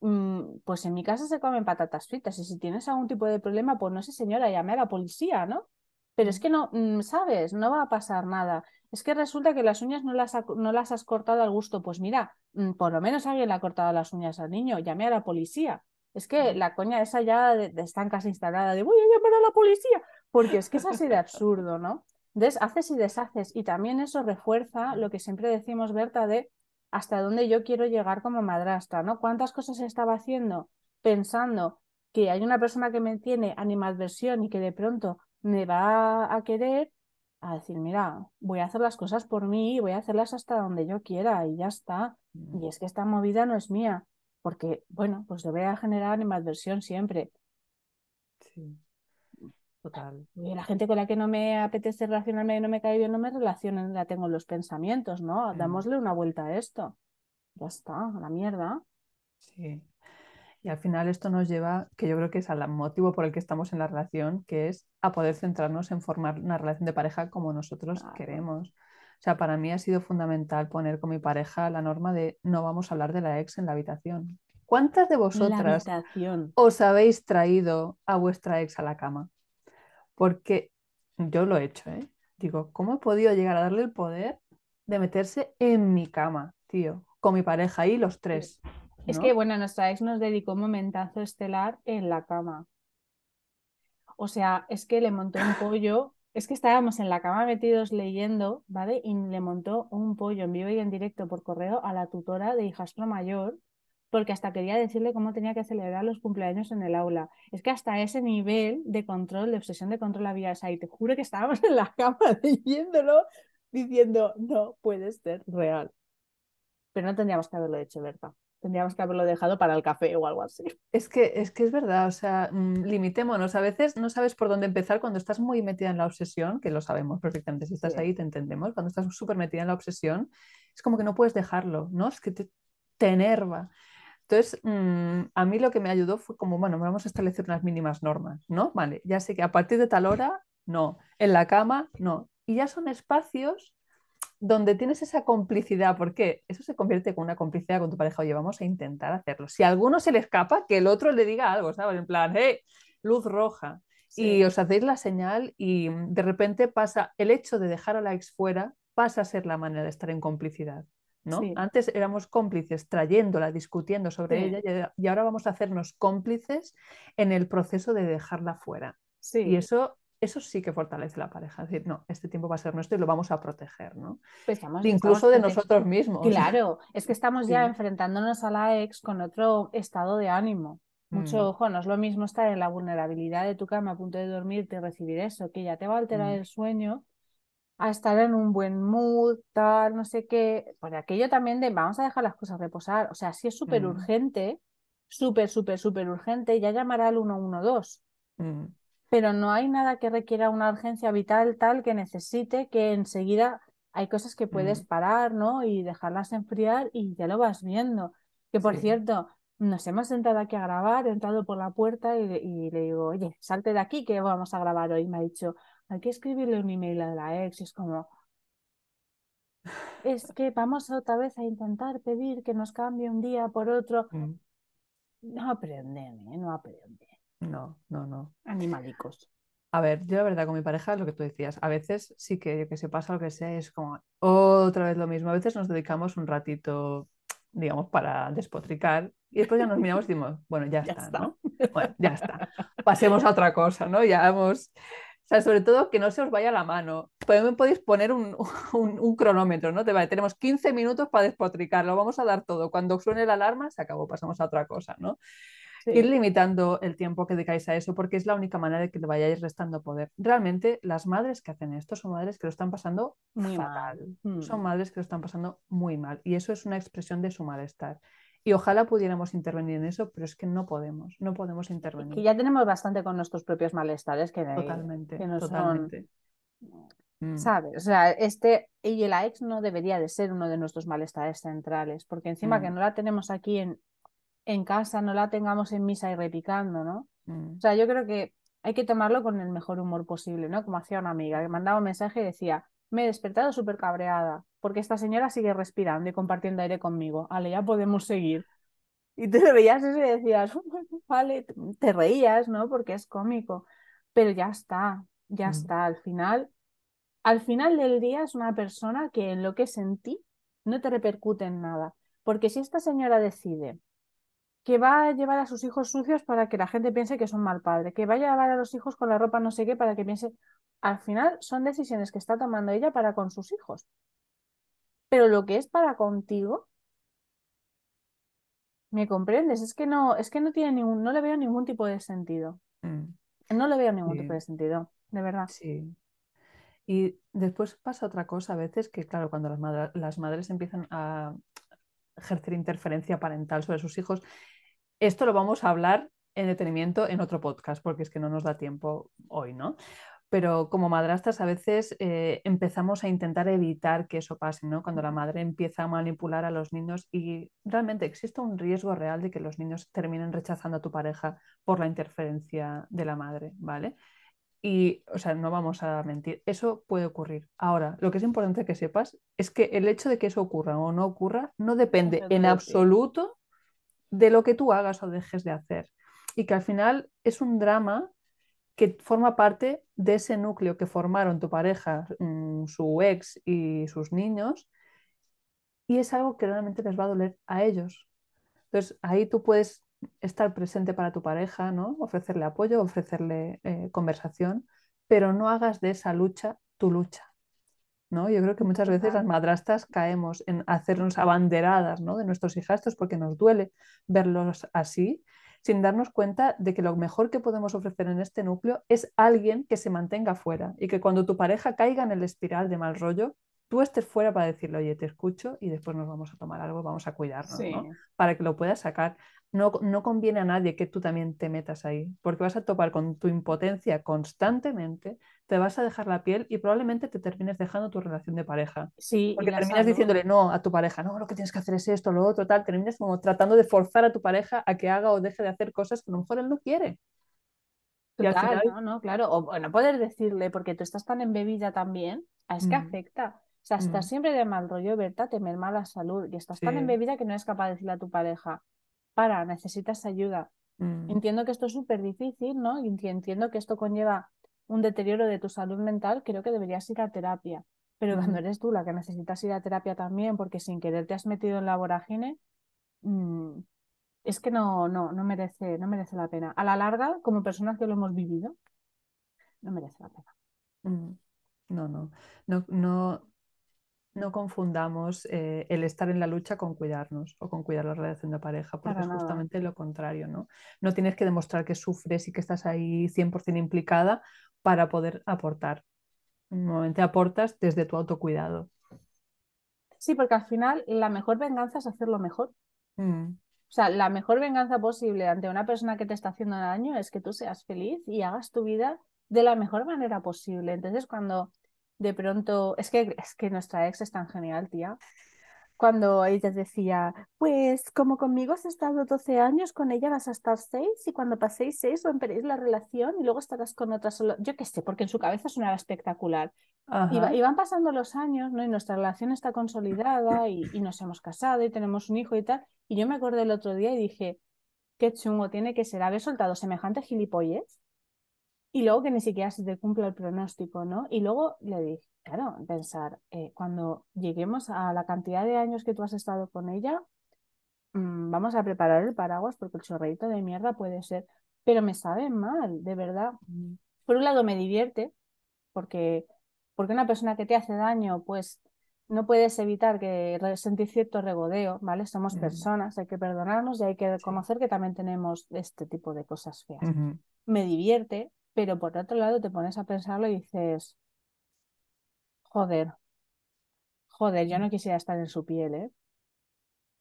mm, pues en mi casa se comen patatas fritas y si tienes algún tipo de problema, pues no sé señora, llame a la policía, ¿no? Pero es que no, mm, ¿sabes? No va a pasar nada. Es que resulta que las uñas no las, no las has cortado al gusto. Pues mira, mm, por lo menos alguien le ha cortado las uñas al niño, llame a la policía. Es que la coña esa ya de, está en casa instalada de voy a llamar a la policía, porque es que es así de absurdo, ¿no? Entonces, haces y deshaces y también eso refuerza lo que siempre decimos, Berta, de hasta dónde yo quiero llegar como madrastra, ¿no? ¿Cuántas cosas estaba haciendo pensando que hay una persona que me tiene animadversión y que de pronto me va a querer a decir, mira, voy a hacer las cosas por mí voy a hacerlas hasta donde yo quiera y ya está. Y es que esta movida no es mía porque, bueno, pues le voy a generar animadversión siempre. Sí, total. Y la gente con la que no me apetece relacionarme y no me cae bien, no me relaciono, la tengo en los pensamientos, ¿no? Mm. Dámosle una vuelta a esto. Ya está, a la mierda. Sí. Y al final esto nos lleva, que yo creo que es el motivo por el que estamos en la relación, que es a poder centrarnos en formar una relación de pareja como nosotros queremos. O sea, para mí ha sido fundamental poner con mi pareja la norma de no vamos a hablar de la ex en la habitación. ¿Cuántas de vosotras os habéis traído a vuestra ex a la cama? Porque yo lo he hecho, ¿eh? Digo, ¿cómo he podido llegar a darle el poder de meterse en mi cama, tío? Con mi pareja ahí, los tres. Es que, bueno, nuestra ex nos dedicó un momentazo estelar en la cama. O sea, es que le montó un pollo es que estábamos en la cama metidos leyendo, ¿vale? Y le montó un pollo en vivo y en directo por correo a la tutora de hijastro mayor, porque hasta quería decirle cómo tenía que celebrar los cumpleaños en el aula. Es que hasta ese nivel de control, de obsesión de control había esa. Y te juro que estábamos en la cama leyéndolo, diciendo, no puede ser real. Pero no tendríamos que haberlo hecho, ¿verdad? Tendríamos que haberlo dejado para el café o algo así. Es que es, que es verdad, o sea, mm, limitémonos. A veces no sabes por dónde empezar cuando estás muy metida en la obsesión, que lo sabemos perfectamente, si estás ahí te entendemos. Cuando estás súper metida en la obsesión, es como que no puedes dejarlo, ¿no? Es que te, enerva. Entonces, mm, a mí lo que me ayudó fue como, bueno, vamos a establecer unas mínimas normas, ¿no? Vale, ya sé que a partir de tal hora, no. En la cama, no. Y ya son espacios donde tienes esa complicidad, porque eso se convierte en una complicidad con tu pareja, oye, vamos a intentar hacerlo. Si a alguno se le escapa, que el otro le diga algo, ¿sabes? En plan, hey, luz roja. Y os hacéis la señal y de repente pasa, el hecho de dejar a la ex fuera pasa a ser la manera de estar en complicidad. ¿no? Antes éramos cómplices trayéndola, discutiendo sobre ella y ahora vamos a hacernos cómplices en el proceso de dejarla fuera. Y eso eso sí que fortalece la pareja. Es decir, no, este tiempo va a ser nuestro y lo vamos a proteger, ¿no? Pues Incluso de nosotros mismos. Claro, es que estamos ya enfrentándonos a la ex con otro estado de ánimo. Mucho mm. ojo, no es lo mismo estar en la vulnerabilidad de tu cama a punto de dormirte y recibir eso, que ya te va a alterar mm. el sueño, a estar en un buen mood, tal, no sé qué. Por aquello también de vamos a dejar las cosas reposar. O sea, si es súper mm. urgente, súper, súper, súper urgente, ya llamará al 112 pero no hay nada que requiera una urgencia vital tal que necesite que enseguida hay cosas que puedes parar, ¿no? Y dejarlas enfriar y ya lo vas viendo. Que por cierto, nos hemos sentado aquí a grabar, he entrado por la puerta y, le digo, oye, salte de aquí que vamos a grabar hoy. Me ha dicho, hay que escribirle un email a la ex. Y es como, es que vamos otra vez a intentar pedir que nos cambie un día por otro. Mm. No aprenden, ¿eh? no aprenden. No, no, no. Animalicos. A ver, yo la verdad con mi pareja es lo que tú decías. A veces sí que, que se pasa lo que sea, es como otra vez lo mismo. A veces nos dedicamos un ratito, digamos, para despotricar y después ya nos miramos y decimos, bueno, ya, está, ¿no? Bueno, ya está. Pasemos a otra cosa, ¿no? Ya hemos... O sea, sobre todo que no se os vaya la mano. También podéis poner un, un, cronómetro, ¿no? Te vale, tenemos 15 minutos para despotricar, lo vamos a dar todo. Cuando suene la alarma, se acabó, pasamos a otra cosa, ¿no? Ir limitando el tiempo que dedicáis a eso porque es la única manera de que le vayáis restando poder. Realmente las madres que hacen esto son madres que lo están pasando muy fatal. Mal. Son mm. madres que lo están pasando muy mal y eso es una expresión de su malestar. Y ojalá pudiéramos intervenir en eso, pero es que no podemos, no podemos intervenir. Que ya tenemos bastante con nuestros propios malestares que, totalmente, no totalmente. Mm. ¿Sabes? O sea, este y el ex no debería de ser uno de nuestros malestares centrales, porque encima que mm. no la tenemos aquí en, en casa, no la tengamos en misa y repicando, ¿no? Mm. O sea, yo creo que hay que tomarlo con el mejor humor posible, ¿no? Como hacía una amiga que mandaba un mensaje y decía, me he despertado súper cabreada porque esta señora sigue respirando y compartiendo aire conmigo. Vale, ya podemos seguir. Y te veías eso y decías, vale, te reías, ¿no? Porque es cómico. Pero ya está, ya mm. está. Al final, al final del día es una persona que en lo que sentí no te repercute en nada. Porque si esta señora decide que va a llevar a sus hijos sucios para que la gente piense que son mal padre, que va a llevar a los hijos con la ropa no sé qué para que piense. Al final son decisiones que está tomando ella para con sus hijos. Pero lo que es para contigo, ¿me comprendes? Es que no, es que no tiene ningún, no le veo ningún tipo de sentido. Mm. No le veo ningún tipo de sentido, de verdad. Sí. Y después pasa otra cosa a veces que, claro, cuando las, las madres empiezan a ejercer interferencia parental sobre sus hijos, esto lo vamos a hablar en detenimiento en otro podcast, porque es que no nos da tiempo hoy, ¿no? Pero como madrastras a veces eh, empezamos a intentar evitar que eso pase, ¿no? Cuando la madre empieza a manipular a los niños y realmente existe un riesgo real de que los niños terminen rechazando a tu pareja por la interferencia de la madre, ¿vale? Y, o sea, no vamos a mentir, eso puede ocurrir. Ahora, lo que es importante que sepas es que el hecho de que eso ocurra o no ocurra no depende en absoluto de lo que tú hagas o dejes de hacer. Y que al final es un drama que forma parte de ese núcleo que formaron tu pareja, mm, su ex y sus niños, y es algo que realmente les va a doler a ellos. Entonces, ahí tú puedes estar presente para tu pareja, ¿no? Ofrecerle apoyo, ofrecerle eh, conversación, pero no hagas de esa lucha tu lucha. ¿No? Yo creo que muchas veces las madrastas caemos en hacernos abanderadas ¿no? de nuestros hijastros porque nos duele verlos así, sin darnos cuenta de que lo mejor que podemos ofrecer en este núcleo es alguien que se mantenga fuera y que cuando tu pareja caiga en el espiral de mal rollo, tú estés fuera para decirle, oye, te escucho y después nos vamos a tomar algo, vamos a cuidarnos, ¿no? Para que lo puedas sacar. No, no, conviene a nadie que tú también te metas ahí, porque vas a topar con tu impotencia constantemente, te vas a dejar la piel y probablemente te termines dejando tu relación de pareja. Sí, porque terminas diciéndole no a tu pareja, no, lo que tienes que hacer es esto, lo otro, tal, terminas como tratando de forzar a tu pareja a que haga o deje de hacer cosas que a lo mejor él no quiere. Total, no, no, claro. O no poder decirle, porque tú estás tan embebida también, es que mm. afecta. O sea, estás mm. siempre de mal rollo, ¿verdad? Te merma la salud y estás tan embebida que no eres capaz de decirle a tu pareja, para, necesitas ayuda. Mm. Entiendo que esto es súper difícil, ¿no? Y entiendo que esto conlleva un deterioro de tu salud mental, creo que deberías ir a terapia. Pero cuando eres tú la que necesitas ir a terapia también, porque sin querer te has metido en la vorágine, es que no, no, no, merece, no merece la pena. A la larga, como personas que lo hemos vivido, no merece la pena. No, no, no, no, no confundamos eh, el estar en la lucha con cuidarnos o con cuidar la relación de pareja, porque es justamente lo contrario, ¿no? No tienes que demostrar que sufres y que estás ahí 100% implicada para poder aportar. Normalmente aportas desde tu autocuidado. Sí, porque al final la mejor venganza es hacerlo mejor. Mm. O sea, la mejor venganza posible ante una persona que te está haciendo daño es que tú seas feliz y hagas tu vida de la mejor manera posible. Entonces, cuando de pronto, es que, es que nuestra ex es tan genial, tía. cuando ella decía, pues como conmigo has estado 12 años, con ella vas a estar 6 y cuando paséis 6 romperéis la relación y luego estarás con otra solo. Yo qué sé, porque en su cabeza sonaba espectacular. Y, van pasando los años, ¿no? Y nuestra relación está consolidada y, y, nos hemos casado y tenemos un hijo y tal. Y yo me acordé el otro día y dije, qué chungo tiene que ser haber soltado semejante gilipollez y luego que ni siquiera se te cumpla el pronóstico, ¿no? Y luego le dije, claro, pensar, eh, cuando lleguemos a la cantidad de años que tú has estado con ella, mm, vamos a preparar el paraguas porque el chorreito de mierda puede ser, pero me sabe mal, de verdad. Por un lado me divierte, porque, porque una persona que te hace daño, pues no puedes evitar que sentir cierto regodeo, ¿vale? Somos personas, hay que perdonarnos y hay que reconocer que también tenemos este tipo de cosas feas. Me divierte, pero por otro lado te pones a pensarlo y dices, Joder. Joder, yo no quisiera estar en su piel, ¿eh?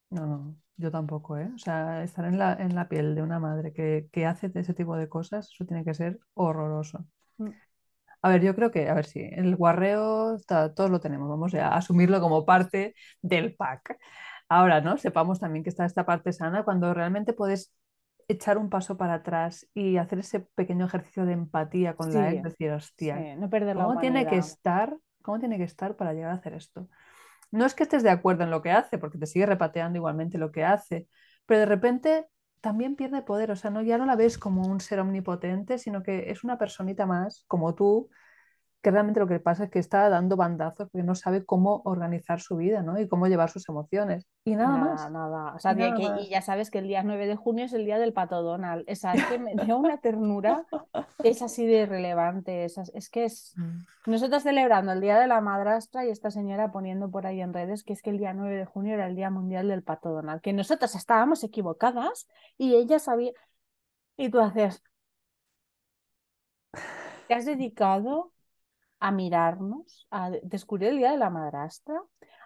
No, no, yo tampoco, ¿eh? O sea, estar en la, en la piel de una madre que, que hace ese tipo de cosas, eso tiene que ser horroroso. Mm. A ver, yo creo que, a ver si, el guarreo todos lo tenemos, vamos a asumirlo como parte del pack. Ahora, ¿no? Sepamos también que está esta parte sana cuando realmente puedes echar un paso para atrás y hacer ese pequeño ejercicio de empatía con la ex, decir, hostia, no perder ¿cómo tiene que estar ¿Cómo tiene que estar para llegar a hacer esto? No es que estés de acuerdo en lo que hace, porque te sigue repateando igualmente lo que hace, pero de repente también pierde poder, o sea, no, ya no la ves como un ser omnipotente, sino que es una personita más, como tú, que realmente lo que pasa es que está dando bandazos porque no sabe cómo organizar su vida ¿no? y cómo llevar sus emociones. Y nada, más. Nada. O sea, y, ya sabes que el día 9 de junio es el día del pato Donald. Esa es que me dio una ternura, es así de relevante. Es, es que es. Mm. Nosotros celebrando el día de la madrastra y esta señora poniendo por ahí en redes que es que el día 9 de junio era el día mundial del pato Donald. Que nosotras estábamos equivocadas y ella sabía. Y tú haces. Te has dedicado a mirarnos, a descubrir el Día de la Madrastra,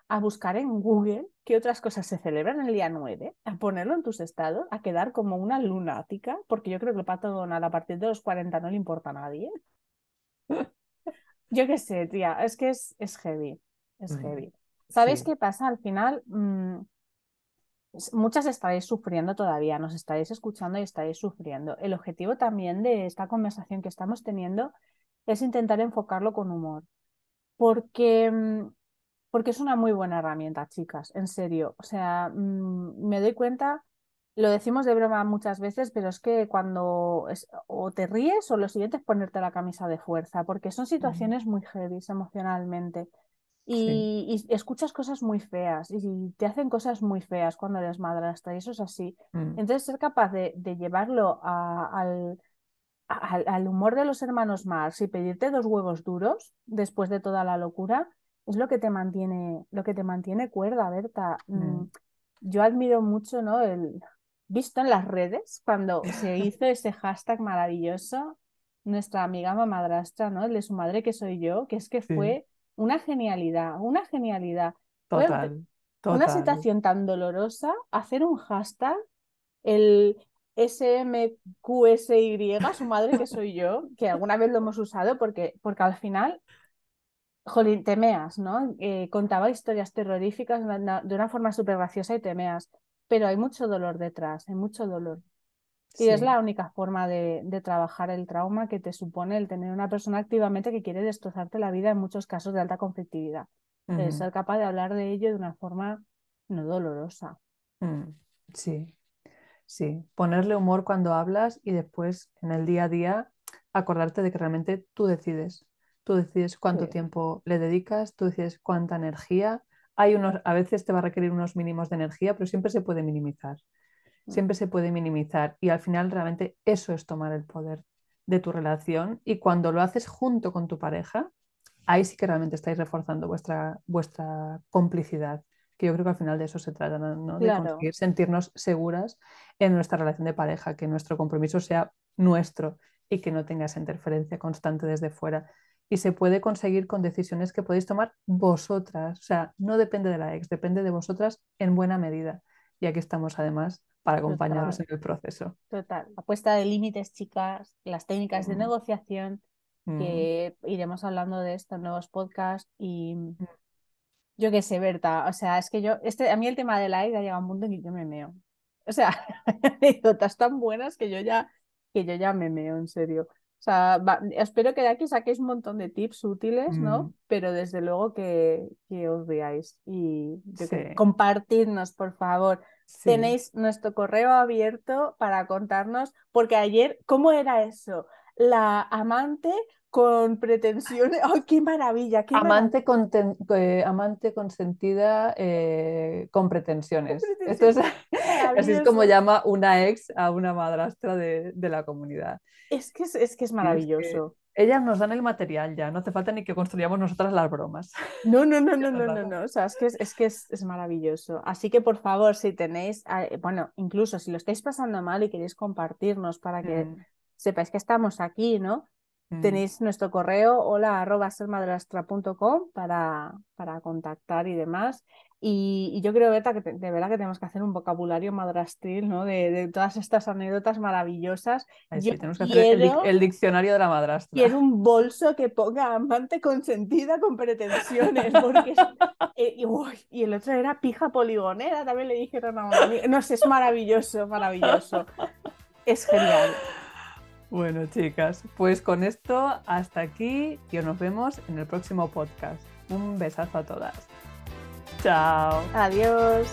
a buscar en Google qué otras cosas se celebran el día 9, a ponerlo en tus estados, a quedar como una lunática, porque yo creo que el pato Donald a partir de los 40 no le importa a nadie. yo qué sé, tía, es que es, es heavy, es heavy. ¿Sabéis qué pasa? Al final, mm, muchas estaréis sufriendo todavía, nos estaréis escuchando y estaréis sufriendo. El objetivo también de esta conversación que estamos teniendo es intentar enfocarlo con humor. Porque, mm, porque es una muy buena herramienta, chicas, en serio. O sea, mm, me doy cuenta, lo decimos de broma muchas veces, pero es que cuando o te ríes o lo siguiente es ponerte la camisa de fuerza, porque son situaciones muy heavy emocionalmente. Y, escuchas cosas muy feas y te hacen cosas muy feas cuando eres madrastra y eso es así. Mm. Entonces ser capaz de, llevarlo al, al, humor de los hermanos Marx y pedirte dos huevos duros después de toda la locura es lo que te mantiene, lo que te mantiene cuerda, Berta. Mm, mm. Yo admiro mucho, ¿no? El visto en las redes cuando se hizo ese hashtag maravilloso, nuestra amiga mamadrastra, ¿no? El de su madre que soy yo, que es que fue una genialidad, una genialidad. Total, Una situación tan dolorosa, hacer un hashtag, el SMQSY, su madre que soy yo, que alguna vez lo hemos usado porque, porque al final, jolín, temeas, ¿no? Eh, contaba historias terroríficas de una forma súper graciosa y temeas, pero hay mucho dolor detrás, hay mucho dolor. Y es la única forma de, trabajar el trauma que te supone el tener una persona activamente que quiere destrozarte la vida en muchos casos de alta conflictividad. ser capaz de hablar de ello de una forma no dolorosa. Mm, sí, Sí, ponerle humor cuando hablas y después en el día a día acordarte de que realmente tú decides. Tú decides cuánto tiempo le dedicas, tú decides cuánta energía. Hay unos, a veces te va a requerir unos mínimos de energía, pero siempre se puede minimizar. Mm. Siempre se puede minimizar y al final realmente eso es tomar el poder de tu relación y cuando lo haces junto con tu pareja, ahí sí que realmente estáis reforzando vuestra, vuestra complicidad que yo creo que al final de eso se trata, ¿no? de conseguir sentirnos seguras en nuestra relación de pareja, que nuestro compromiso sea nuestro y que no tenga esa interferencia constante desde fuera. Y se puede conseguir con decisiones que podéis tomar vosotras, o sea, no depende de la ex, depende de vosotras en buena medida. Y aquí estamos además para acompañaros en el proceso. Total. Apuesta de límites, chicas, las técnicas de mm. negociación, mm. que iremos hablando de estos nuevos podcasts y, mm yo qué sé, Berta, o sea, es que yo, este, a mí el tema de la ida llega a un punto en que yo me meo. O sea, anécdotas tan buenas que yo ya, que yo ya me meo, en serio. O sea, espero que de aquí saquéis un montón de tips útiles, ¿no? Mm. Pero desde luego que, que os veáis y compartidnos, por favor. Tenéis nuestro correo abierto para contarnos, porque ayer, ¿cómo era eso? La amante con pretensiones. ¡Ay, qué maravilla! amante, eh, amante consentida eh, con pretensiones. Esto es, así es como llama una ex a una madrastra de, la comunidad. Es que es, que es maravilloso. ellas nos dan el material ya, no hace falta ni que construyamos nosotras las bromas. No, no, no, no, no, no, no. O sea, es que, es, que es, maravilloso. Así que por favor, si tenéis, eh, bueno, incluso si lo estáis pasando mal y queréis compartirnos para que mm. sepáis que estamos aquí, ¿no? Mm. Tenéis nuestro correo hola arroba para, para contactar y demás. Y, yo creo, Beta, que de verdad que tenemos que hacer un vocabulario madrastril, ¿no? De, todas estas anécdotas maravillosas. tenemos que hacer el, diccionario de la madrastra. Quiero un bolso que ponga amante consentida con pretensiones. Porque eh, y, el otro era pija poligonera, también le dijeron a una No sé, es maravilloso, maravilloso. Es genial. Bueno, chicas, pues con esto hasta aquí y nos vemos en el próximo podcast. Un besazo a todas. Chao. Adiós.